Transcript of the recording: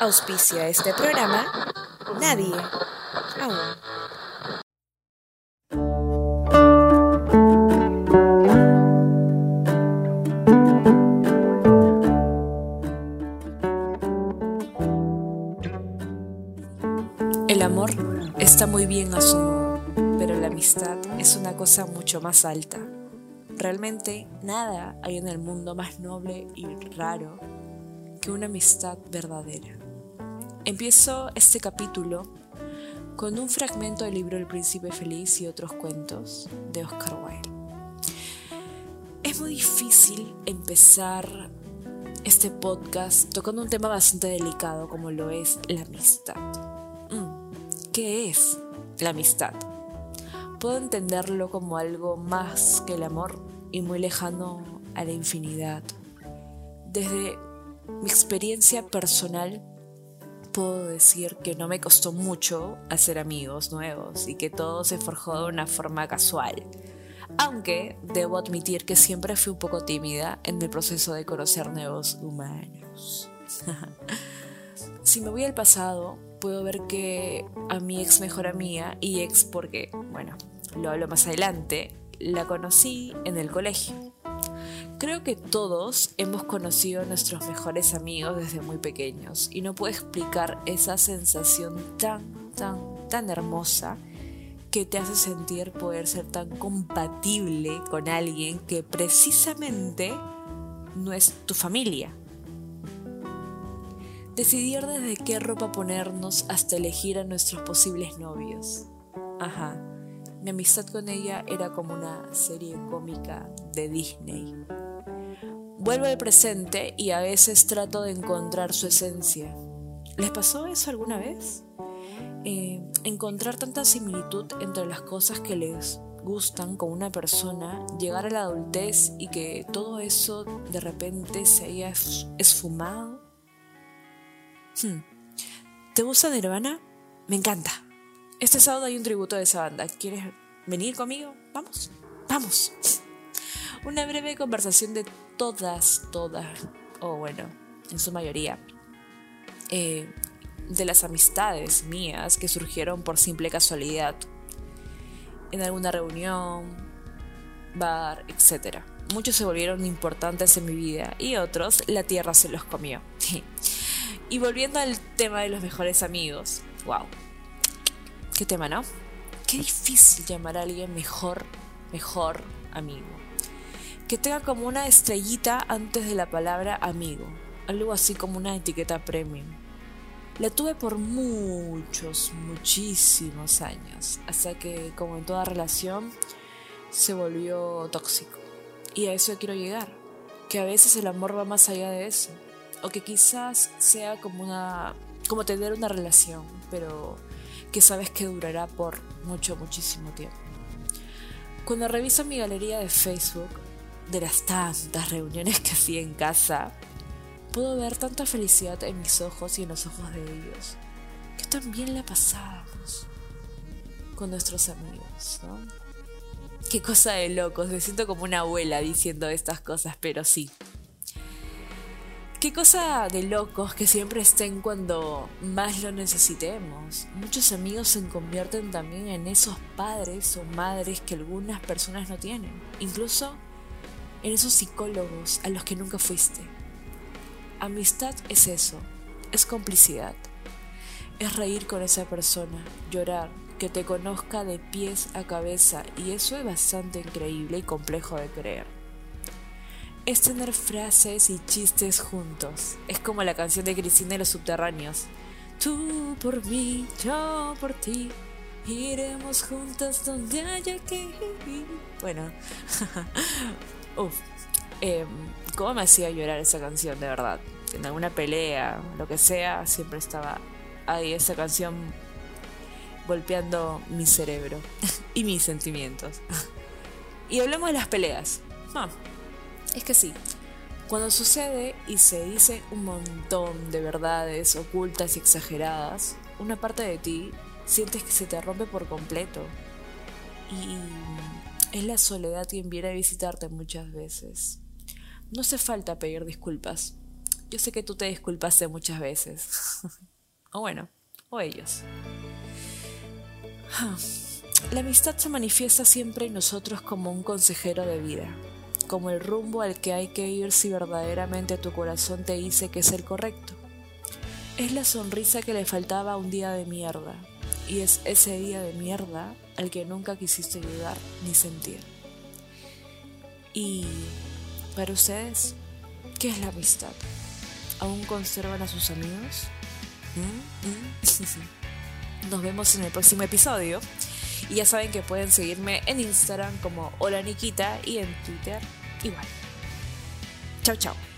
Auspicia este programa Nadie aún. El amor está muy bien a su modo, pero la amistad es una cosa mucho más alta. Realmente nada hay en el mundo más noble y raro que una amistad verdadera. Empiezo este capítulo con un fragmento del libro El Príncipe Feliz y otros cuentos de Oscar Wilde. Es muy difícil empezar este podcast tocando un tema bastante delicado como lo es la amistad. Mm, ¿Qué es la amistad? Puedo entenderlo como algo más que el amor y muy lejano a la infinidad. Desde mi experiencia personal, puedo decir que no me costó mucho hacer amigos nuevos y que todo se forjó de una forma casual. Aunque debo admitir que siempre fui un poco tímida en el proceso de conocer nuevos humanos. si me voy al pasado, puedo ver que a mi ex mejor amiga, y ex porque, bueno, lo hablo más adelante, la conocí en el colegio. Creo que todos hemos conocido a nuestros mejores amigos desde muy pequeños y no puedo explicar esa sensación tan, tan, tan hermosa que te hace sentir poder ser tan compatible con alguien que precisamente no es tu familia. Decidir desde qué ropa ponernos hasta elegir a nuestros posibles novios. Ajá, mi amistad con ella era como una serie cómica de Disney. Vuelvo al presente y a veces trato de encontrar su esencia. ¿Les pasó eso alguna vez? Eh, encontrar tanta similitud entre las cosas que les gustan con una persona, llegar a la adultez y que todo eso de repente se haya esfumado. Hmm. ¿Te gusta Nirvana? Me encanta. Este sábado hay un tributo de esa banda. ¿Quieres venir conmigo? Vamos, vamos. Una breve conversación de todas, todas, o bueno, en su mayoría, eh, de las amistades mías que surgieron por simple casualidad en alguna reunión, bar, etc. Muchos se volvieron importantes en mi vida y otros la tierra se los comió. y volviendo al tema de los mejores amigos, wow. Qué tema, ¿no? Qué difícil llamar a alguien mejor, mejor amigo. Que tenga como una estrellita antes de la palabra amigo, algo así como una etiqueta premium. La tuve por muchos, muchísimos años, hasta que, como en toda relación, se volvió tóxico. Y a eso quiero llegar, que a veces el amor va más allá de eso, o que quizás sea como una, como tener una relación, pero que sabes que durará por mucho, muchísimo tiempo. Cuando reviso mi galería de Facebook, de las tantas reuniones que hacía en casa, puedo ver tanta felicidad en mis ojos y en los ojos de ellos, que también la pasábamos con nuestros amigos, ¿no? Qué cosa de locos, me siento como una abuela diciendo estas cosas, pero sí. Qué cosa de locos que siempre estén cuando más lo necesitemos. Muchos amigos se convierten también en esos padres o madres que algunas personas no tienen. Incluso en esos psicólogos a los que nunca fuiste. Amistad es eso, es complicidad. Es reír con esa persona, llorar, que te conozca de pies a cabeza y eso es bastante increíble y complejo de creer. Es tener frases y chistes juntos. Es como la canción de Cristina y los subterráneos. Tú por mí, yo por ti. Iremos juntas donde haya que ir. Bueno, Uf, eh, ¿cómo me hacía llorar esa canción, de verdad? En alguna pelea, lo que sea, siempre estaba ahí esa canción golpeando mi cerebro y mis sentimientos. y hablemos de las peleas. Ah, es que sí, cuando sucede y se dice un montón de verdades ocultas y exageradas, una parte de ti sientes que se te rompe por completo. Y es la soledad quien viene a visitarte muchas veces. No hace falta pedir disculpas. Yo sé que tú te disculpaste muchas veces. o bueno, o ellos. La amistad se manifiesta siempre en nosotros como un consejero de vida, como el rumbo al que hay que ir si verdaderamente tu corazón te dice que es el correcto. Es la sonrisa que le faltaba a un día de mierda, y es ese día de mierda al que nunca quisiste ayudar ni sentir. Y para ustedes, ¿qué es la amistad? ¿Aún conservan a sus amigos? ¿Mm? ¿Mm? Nos vemos en el próximo episodio. Y ya saben que pueden seguirme en Instagram como Hola Nikita y en Twitter igual. Chao, chao.